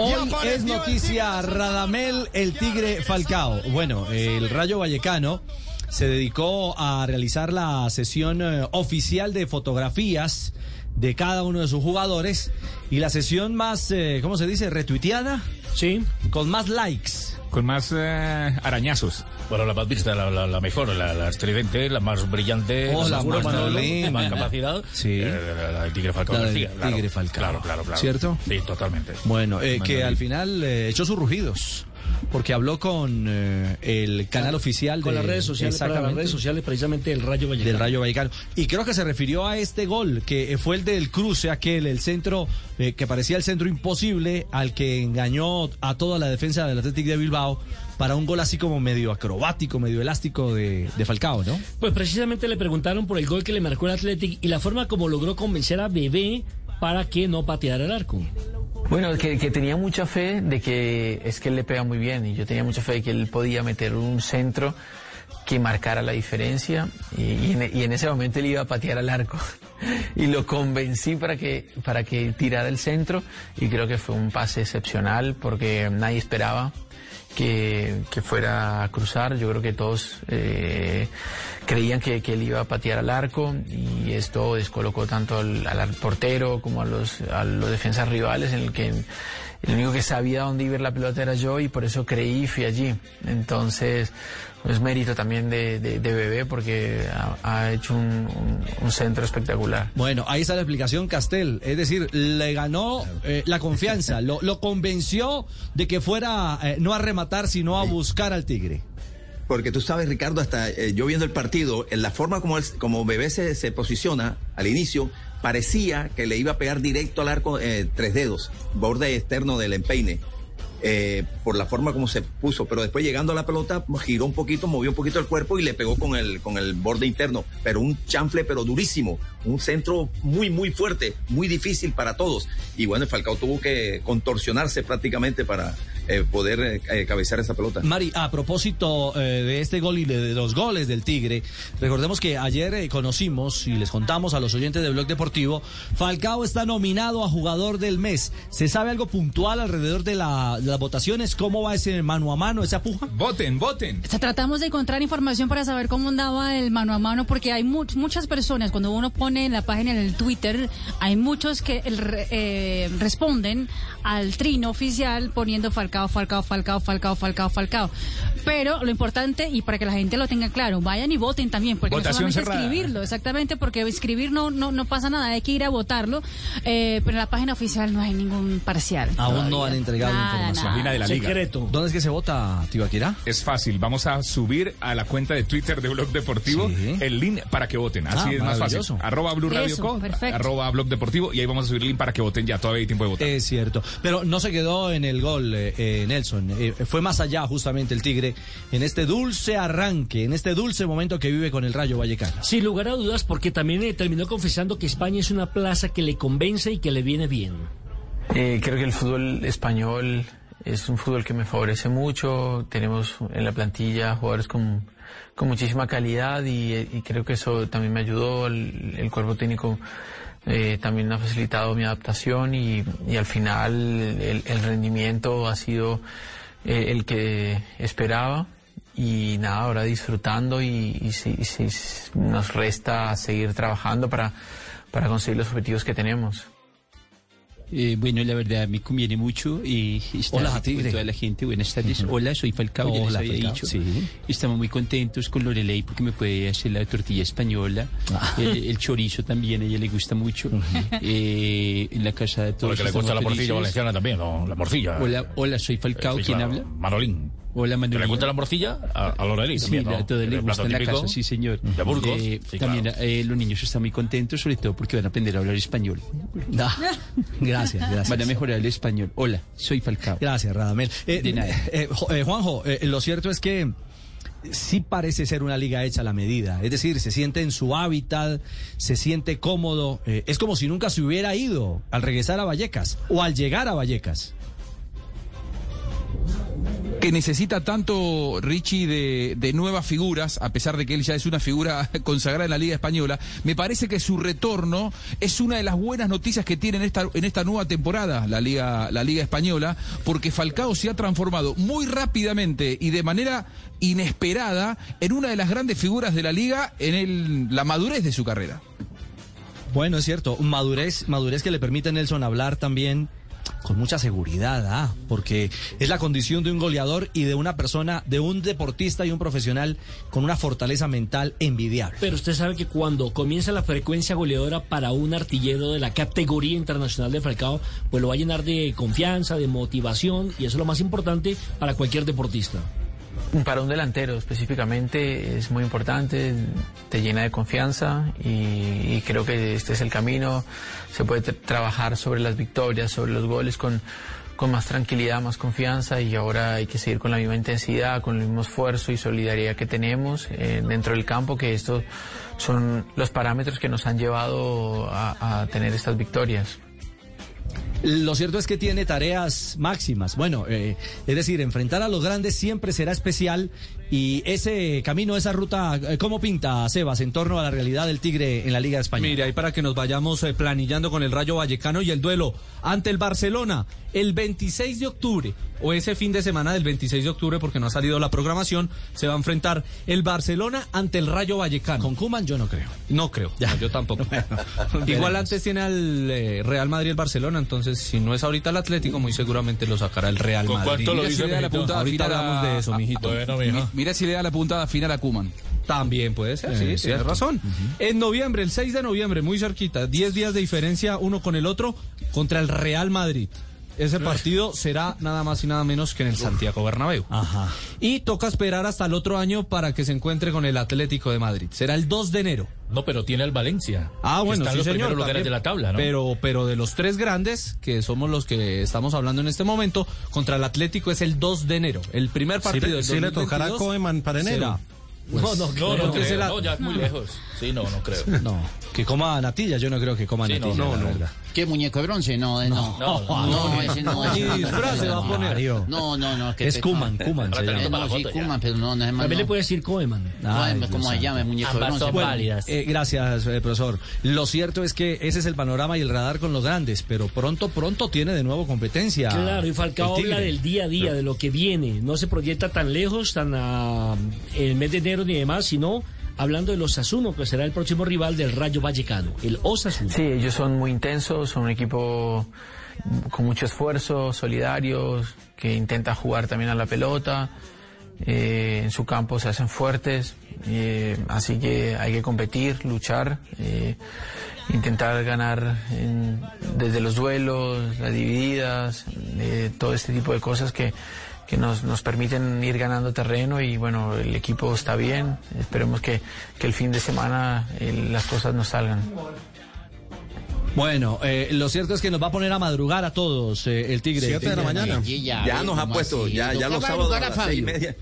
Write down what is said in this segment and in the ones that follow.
Hoy es noticia Radamel el Tigre Falcao. Bueno, el Rayo Vallecano se dedicó a realizar la sesión eh, oficial de fotografías de cada uno de sus jugadores y la sesión más, eh, ¿cómo se dice? Retuiteada. Sí. Con más likes. Con más eh, arañazos. Bueno, la más vista, la, la- la mejor, la, la estridente, la más brillante, Oh, la más Manolo, más capacidad. Sí. eh, la, la del Tigre Falcao La del García, claro. Tigre Falcao. Claro, claro, claro. ¿Cierto? Sí, totalmente. Bueno, eh, que al final eh, echó sus rugidos. Porque habló con eh, el canal oficial Con de las redes sociales, para las redes sociales precisamente del Rayo Vallecano. del Rayo Vallecano. Y creo que se refirió a este gol, que fue el del cruce, aquel, el centro, eh, que parecía el centro imposible, al que engañó a toda la defensa del Athletic de Bilbao para un gol así como medio acrobático, medio elástico de, de Falcao, ¿no? Pues precisamente le preguntaron por el gol que le marcó el Athletic y la forma como logró convencer a Bebé para que no pateara el arco. Bueno, que, tenía mucha fe de que es que él le pega muy bien y yo tenía mucha fe de que él podía meter un centro que marcara la diferencia y, y en, y en ese momento él iba a patear al arco y lo convencí para que, para que tirara el centro y creo que fue un pase excepcional porque nadie esperaba que, fuera a cruzar. Yo creo que todos eh, creían que, él iba a patear al arco y esto descolocó tanto al, portero como a los, a los defensas rivales en el que el único que sabía dónde iba la pelota era yo y por eso creí y fui allí. Entonces, es mérito también de, Bebé porque ha, hecho un, centro espectacular. Bueno, ahí está la explicación, Castel. Es decir, le ganó eh, la confianza, lo, convenció de que fuera eh, a rematar, sino a buscar al Tigre. Porque tú sabes, Ricardo, hasta eh, yo viendo el partido, en la forma como, como Bebé se, se posiciona al inicio, parecía que le iba a pegar directo al arco eh, tres dedos, borde externo del empeine. eh, por la forma como se puso, pero después llegando a la pelota giró un poquito, movió un poquito el cuerpo y le pegó con el con el borde interno, pero un chanfle pero durísimo, un centro muy muy fuerte, muy difícil para todos. Y bueno, el Falcao tuvo que contorsionarse prácticamente para eh, poder eh, eh, cabecear esa pelota. Mari, a propósito eh, de este gol y de, de los goles del Tigre, recordemos que ayer eh, conocimos y les contamos a los oyentes de Blog Deportivo, Falcao está nominado a jugador del mes. ¿Se sabe algo puntual alrededor de, la- de las votaciones? ¿Cómo va ese mano a mano, esa puja? Voten, voten. O sea, tratamos de encontrar información para saber cómo andaba el mano a mano, porque hay mu- muchas personas, cuando uno pone en la página en el Twitter, hay muchos que el re- eh, responden al trino oficial poniendo Falcao, Falcao, Falcao, Falcao, Falcao, Falcao. Pero lo importante, y para que la gente lo tenga claro, vayan y voten también, porque Votación no solamente cerrada. escribirlo, exactamente, porque escribir no, no, no pasa nada, hay que ir a votarlo, eh, pero en la página oficial no hay ningún parcial. Aún no han entregado Nada, información. nada. De la liga. Secreto. ¿Dónde es que se vota, Tibaquirá? Es fácil, vamos a subir a la cuenta de Twitter de Blog Deportivo Sí. el link para que voten. Así Ah, es más fácil. Arroba Blue Radio Eso, Co, perfecto. arroba Blog Deportivo y ahí vamos a subir el link para que voten ya. Todavía hay tiempo de votar. Es cierto, pero no se quedó en el gol, eh, eh, Nelson. Eh, fue más allá justamente el Tigre en este dulce arranque, en este dulce momento que vive con el Rayo Vallecano. Sin lugar a dudas, porque también eh, terminó confesando que España es una plaza que le convence y que le viene bien. Eh, creo que el fútbol español es un fútbol que me favorece mucho. Tenemos en la plantilla jugadores con, con muchísima calidad y, y creo que eso también me ayudó. El, el cuerpo técnico eh, también ha facilitado mi adaptación y, y al final el, el rendimiento ha sido eh, el que esperaba. Y nada, ahora disfrutando y, y si, si- nos resta seguir trabajando para, para conseguir los objetivos que tenemos. Eh, bueno, la verdad me conviene mucho eh, estar Hola, con toda la gente. Buenas tardes. Hola, soy Falcao. ya les Hola, había Falcao. dicho. Sí. Estamos muy contentos con Lorelei porque me puede hacer la tortilla española. Ah. El, el chorizo también, a ella le gusta mucho. Eh, en la casa de todos Porque le gusta la morcilla valenciana también, ¿no? La morcilla. Hola, hola, soy Falcao. Sí, ¿Quién claro. habla? Manolín. Hola, ¿Que Manuel. le gusta la morcilla? A, a Lorelí Sí, también, ¿no? a les El gusta en la típico casa, sí, señor. De Burgos. Eh, Sí, también claro. eh, los niños están muy contentos, sobre todo porque van a aprender a hablar español. Gracias, gracias. Van a mejorar el español. Hola, soy Falcao. Gracias, Radamel. Eh, De nada. eh, Jo- eh, Juanjo, eh, lo cierto es que sí parece ser una liga hecha a la medida. Es decir, se siente en su hábitat, se siente cómodo. eh, es como si nunca se hubiera ido al regresar a Vallecas o al llegar a Vallecas. Que necesita tanto Richie de, de nuevas figuras, a pesar de que él ya es una figura consagrada en la Liga Española, me parece que su retorno es una de las buenas noticias que tiene en esta, en esta nueva temporada la Liga, la Liga Española, porque Falcao se ha transformado muy rápidamente y de manera inesperada en una de las grandes figuras de la liga en el, la madurez de su carrera. Bueno, es cierto, madurez, madurez que le permite a Nelson hablar también con mucha seguridad, ah, porque es la condición de un goleador y de una persona, de un deportista y un profesional con una fortaleza mental envidiable. Pero usted sabe que cuando comienza la frecuencia goleadora para un artillero de la categoría internacional de Falcao, pues lo va a llenar de confianza, de motivación, y eso es lo más importante para cualquier deportista. Para un delantero específicamente es muy importante, te llena de confianza y, creo que este es el camino. Se puede tra- trabajar sobre las victorias, sobre los goles con, con más tranquilidad, más confianza y ahora hay que seguir con la misma intensidad, con el mismo esfuerzo y solidaridad que tenemos eh, dentro del campo, que estos son los parámetros que nos han llevado a tener estas victorias. Lo cierto es que tiene tareas máximas. Bueno, eh, es decir, enfrentar a los grandes siempre será especial y ese camino, esa ruta, eh, ¿cómo pinta Sebas en torno a la realidad del Tigre en la Liga Española? Mira, ahí para que nos vayamos eh, planillando con el Rayo Vallecano y el duelo ante el Barcelona el 26 de octubre o ese fin de semana del 26 de octubre porque no ha salido la programación, se va a enfrentar el Barcelona ante el Rayo Vallecano. Con Cuman yo no creo. No creo, Ya. no, yo tampoco. Igual antes tiene al eh, Real Madrid el Barcelona, entonces si no es ahorita el Atlético, muy seguramente lo sacará el Real ¿Con Madrid. cuánto lo Mira si dice, le da la puntada Ahorita final hablamos a- de eso, a- mijito. Bueno, mijo. Mira si le da la puntada final a Kuman. También puede ser, Eh, sí, tienes razón. En noviembre, el 6 de noviembre, muy cerquita, 10 días de diferencia uno con el otro contra el Real Madrid. Ese partido será nada más y nada menos que en el Santiago Bernabéu. Ajá. Y toca esperar hasta el otro año para que se encuentre con el Atlético de Madrid. Será el 2 de enero. No, pero tiene al Valencia. Ah, bueno, está en sí, los señor. primeros lugares también. de la tabla, ¿no? Pero, pero de los tres grandes, que somos los que estamos hablando en este momento, contra el Atlético es el 2 de enero. El primer partido del sí le tocará a 2022 Koeman para enero. será- no, no, no, no, creo creo, será- no, ya es muy lejos. Sí, no, no creo. No, que coma natilla, yo no creo que coma Sí, no, natilla. no, no. verdad. ¿Qué muñeco de bronce? No, eh, no. No, No, no, ese no. No, disfraz ese se va a no. poner. No, no, no. que Es Kuman, no. Kuman. no, sí. Kuman, pero no, no es más. También le no. puede decir Koeman. Ay, Koeman, ¿Cómo Dios se llama? Muñeco de bronce. válidas. Eh, gracias, eh, profesor. Lo cierto es que ese es el panorama y el radar con los grandes, pero pronto, pronto tiene de nuevo competencia. Claro, y Falcao habla del día a día, de lo que viene. No se proyecta tan lejos, tan a el mes de enero ni demás, sino hablando de los Osasuna, que será el próximo rival del Rayo Vallecano, el Osasuna. Sí, ellos son muy intensos, son un equipo con mucho esfuerzo, solidarios, que intenta jugar también a la pelota. Eh, en su campo se hacen fuertes, eh, así que hay que competir, luchar, eh, intentar ganar en- desde los duelos, las divididas, eh, todo este tipo de cosas que, que nos, nos permiten ir ganando terreno y bueno, el equipo está bien, esperemos que, que el fin de semana eh, las cosas nos salgan. Bueno, eh, lo cierto es que nos va a poner a madrugar a todos eh, el Tigre. Siete de la mañana. Sí, Ya nos ha ¿cómo puesto, así? ya, ¿Le ya los sábados a madrugar las seis y Fabio? media.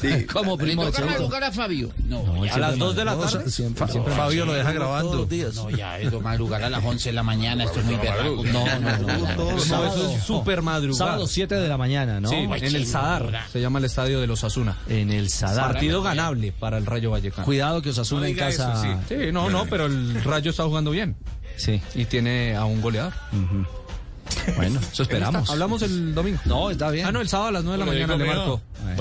Sí. ¿Cómo, ¿Le primo? madrugar a Fabio? No, No, ya, A las 2 de la No, tarde. siempre, siempre Fabio lo deja grabando. no, ya, es madrugar a las 11 de la mañana, esto es muy berraco. No, no, no. no. No, eso es súper madrugada. Sábado 7 de la mañana, ¿no? Sí, en el Sadar, se llama el estadio de los Asuna. En el Sadar. Partido ganable para el Rayo Vallecano. Cuidado que Osasuna en casa. Sí, no, no, pero el Rayo está jugando bien Sí. y tiene a un goleador. Bueno, eso esperamos. Hablamos el domingo. No, está bien. Ah, no, el sábado a las 9 de la mañana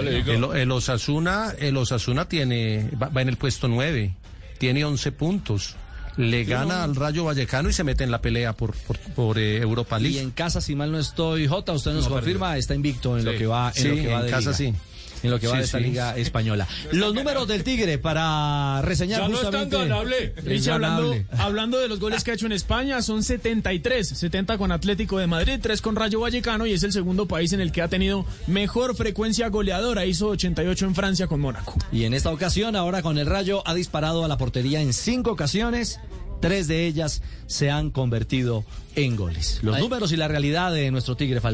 le digo. El, el Osasuna, el Osasuna tiene, va, va en el puesto 9, tiene 11 puntos. Le gana al Rayo Vallecano y se mete en la pelea por, por, por, eh, Europa Y League. en casa, si mal no estoy, Jota, usted nos confirma, está invicto en lo que va, en Sí, lo que va en de casa liga. sí. En lo que va Sí, de esta sí. liga española. Los números del Tigre para reseñar Ya no es tan justamente. ganable. Es hablando, hablando de los goles que ha hecho en España, son 73. 70 con Atlético de Madrid, 3 con Rayo Vallecano y es el segundo país en el que ha tenido mejor frecuencia goleadora. Hizo 88 en Francia con Mónaco. Y en esta ocasión, ahora con el Rayo, ha disparado a la portería en cinco ocasiones. Tres de ellas se han convertido en goles. Los números y la realidad de nuestro Tigre Falcón.